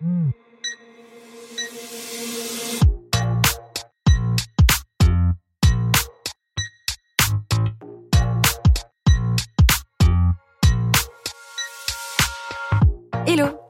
Hmm. Hello.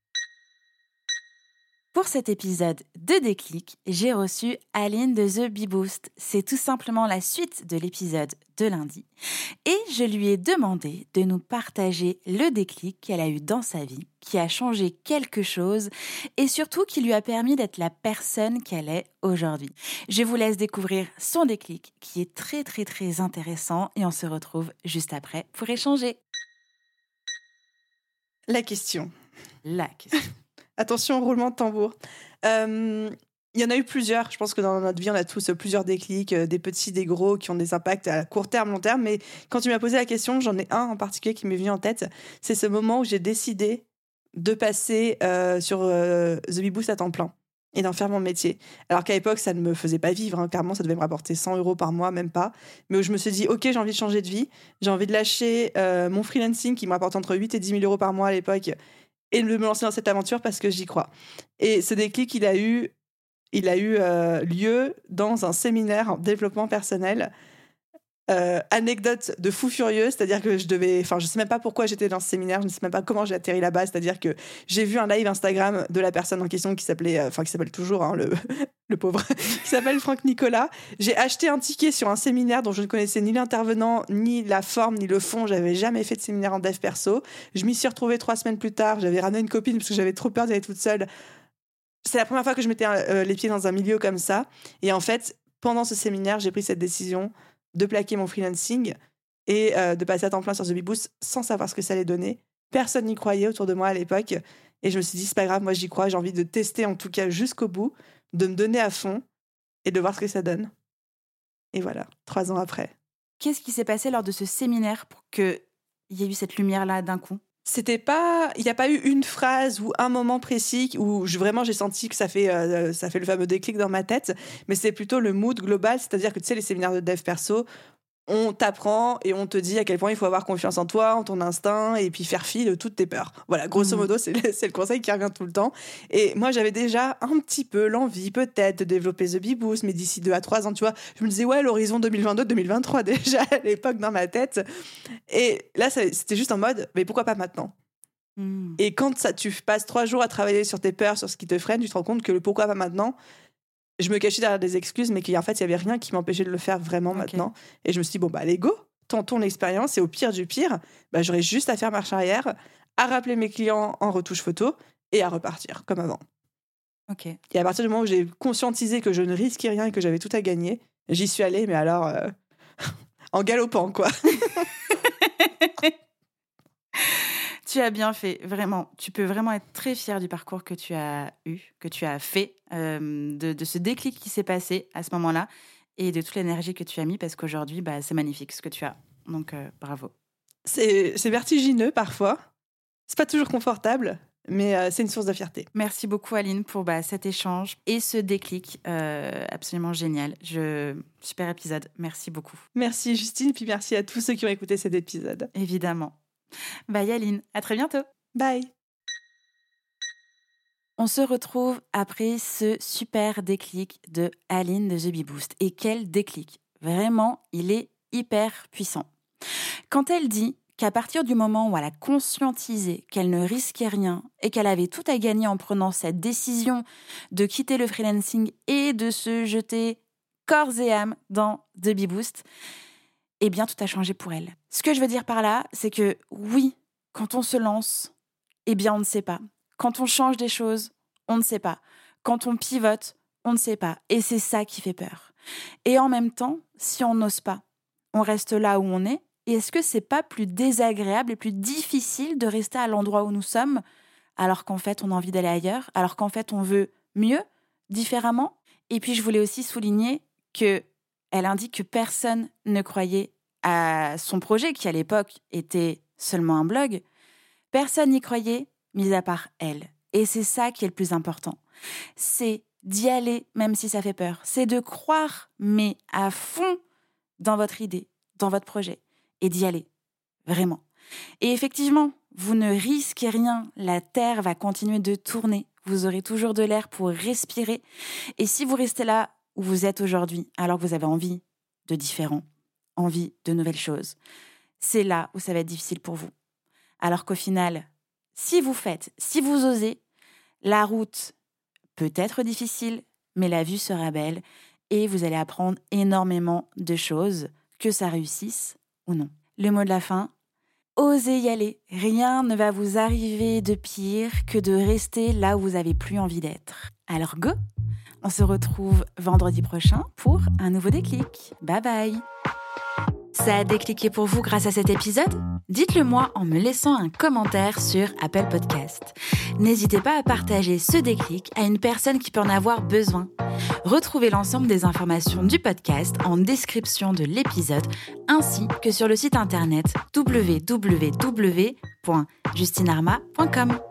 pour cet épisode de Déclic, j'ai reçu Aline de The Bee Boost. C'est tout simplement la suite de l'épisode de lundi. Et je lui ai demandé de nous partager le déclic qu'elle a eu dans sa vie, qui a changé quelque chose et surtout qui lui a permis d'être la personne qu'elle est aujourd'hui. Je vous laisse découvrir son déclic qui est très très très intéressant et on se retrouve juste après pour échanger. La question. La question. Attention, roulement de tambour. Euh, il y en a eu plusieurs. Je pense que dans notre vie, on a tous plusieurs déclics, euh, des petits, des gros, qui ont des impacts à court terme, long terme. Mais quand tu m'as posé la question, j'en ai un en particulier qui m'est venu en tête. C'est ce moment où j'ai décidé de passer euh, sur The Bee Boost à temps plein et d'en faire mon métier. Alors qu'à l'époque, ça ne me faisait pas vivre. Hein. Clairement, ça devait me rapporter 100 euros par mois, même pas. Mais où je me suis dit, OK, j'ai envie de changer de vie. J'ai envie de lâcher mon freelancing qui me rapporte entre 8 et 10 000 euros par mois à l'époque et de me lancer dans cette aventure parce que j'y crois. Et ce déclic, il a eu, il a eu euh, lieu dans un séminaire en développement personnel euh, anecdote de fou furieux, c'est-à-dire que je devais, enfin, je sais même pas pourquoi j'étais dans ce séminaire, je ne sais même pas comment j'ai atterri là-bas, c'est-à-dire que j'ai vu un live Instagram de la personne en question qui s'appelait, euh, enfin, qui s'appelle toujours hein, le, le pauvre, qui s'appelle Franck Nicolas. J'ai acheté un ticket sur un séminaire dont je ne connaissais ni l'intervenant, ni la forme, ni le fond. J'avais jamais fait de séminaire en dev perso. Je m'y suis retrouvée trois semaines plus tard. J'avais ramené une copine parce que j'avais trop peur d'être toute seule. C'est la première fois que je mettais euh, les pieds dans un milieu comme ça. Et en fait, pendant ce séminaire, j'ai pris cette décision de plaquer mon freelancing et euh, de passer à temps plein sur The Bee Boost sans savoir ce que ça allait donner. Personne n'y croyait autour de moi à l'époque. Et je me suis dit, c'est pas grave, moi j'y crois, j'ai envie de tester en tout cas jusqu'au bout, de me donner à fond et de voir ce que ça donne. Et voilà, trois ans après. Qu'est-ce qui s'est passé lors de ce séminaire pour qu'il y ait eu cette lumière-là d'un coup? C'était pas il n'y a pas eu une phrase ou un moment précis où vraiment j'ai senti que ça fait euh, ça fait le fameux déclic dans ma tête mais c'est plutôt le mood global c'est-à-dire que tu sais les séminaires de dev perso on t'apprend et on te dit à quel point il faut avoir confiance en toi, en ton instinct, et puis faire fi de toutes tes peurs. Voilà, grosso mmh. modo, c'est le, conseil qui revient tout le temps. Et moi, j'avais déjà un petit peu l'envie, peut-être, de développer The Bee Boost, mais d'ici deux à trois ans, tu vois, je me disais, ouais, l'horizon 2022-2023 déjà à l'époque dans ma tête. Et là, c'était juste en mode, mais pourquoi pas maintenant? Mmh. Et quand ça, tu passes trois jours à travailler sur tes peurs, sur ce qui te freine, tu te rends compte que le pourquoi pas maintenant, je me cachais derrière des excuses, mais qu'en fait, il y avait rien qui m'empêchait de le faire vraiment maintenant. Et je me suis dit, bon, bah, allez, go, tentons l'expérience. Et au pire du pire, bah, j'aurais juste à faire marche arrière, à rappeler mes clients en retouche photo et à repartir comme avant. Ok. Et à partir du moment où j'ai conscientisé que je ne risquais rien et que j'avais tout à gagner, j'y suis allée, mais alors euh, en galopant, quoi. Tu as bien fait, vraiment. Tu peux vraiment être très fier du parcours que tu as eu, que tu as fait, euh, de, ce déclic qui s'est passé à ce moment-là et de toute l'énergie que tu as mis parce qu'aujourd'hui, bah, c'est magnifique ce que tu as. Donc, euh, bravo. C'est vertigineux parfois. C'est pas toujours confortable, mais euh, c'est une source de fierté. Merci beaucoup Aline pour bah, cet échange et ce déclic absolument génial. Je... Super épisode, merci beaucoup. Merci Justine, puis merci à tous ceux qui ont écouté cet épisode. Évidemment. Bye Aline, à très bientôt. Bye. On se retrouve après ce super déclic de Aline de The Bee Boost. Et quel déclic Vraiment, il est hyper puissant. Quand elle dit qu'à partir du moment où elle a conscientisé qu'elle ne risquait rien et qu'elle avait tout à gagner en prenant cette décision de quitter le freelancing et de se jeter corps et âme dans The Bee Boost, eh bien tout a changé pour elle. Ce que je veux dire par là, c'est que oui, quand on se lance, eh bien on ne sait pas. Quand on change des choses, on ne sait pas. Quand on pivote, on ne sait pas. Et c'est ça qui fait peur. Et en même temps, si on n'ose pas, on reste là où on est. Et est-ce que c'est pas plus désagréable et plus difficile de rester à l'endroit où nous sommes alors qu'en fait on a envie d'aller ailleurs, alors qu'en fait on veut mieux, différemment? Et puis je voulais aussi souligner que elle indique que personne ne croyait à son projet qui à l'époque était seulement un blog. Personne n'y croyait, mis à part elle. Et c'est ça qui est le plus important. C'est d'y aller même si ça fait peur. C'est de croire, mais à fond, dans votre idée, dans votre projet, et d'y aller. Vraiment. Et effectivement, vous ne risquez rien. La Terre va continuer de tourner. Vous aurez toujours de l'air pour respirer. Et si vous restez là où vous êtes aujourd'hui, alors que vous avez envie de différent, envie de nouvelles choses, c'est là où ça va être difficile pour vous. Alors qu'au final, si vous faites, si vous osez, la route peut être difficile, mais la vue sera belle et vous allez apprendre énormément de choses, que ça réussisse ou non. Le mot de la fin, osez y aller. Rien ne va vous arriver de pire que de rester là où vous avez plus envie d'être. Alors go On se retrouve vendredi prochain pour un nouveau déclic. Bye bye ça a décliqué pour vous grâce à cet épisode? Dites-le moi en me laissant un commentaire sur Apple Podcast. N'hésitez pas à partager ce déclic à une personne qui peut en avoir besoin. Retrouvez l'ensemble des informations du podcast en description de l'épisode ainsi que sur le site internet www.justinarma.com.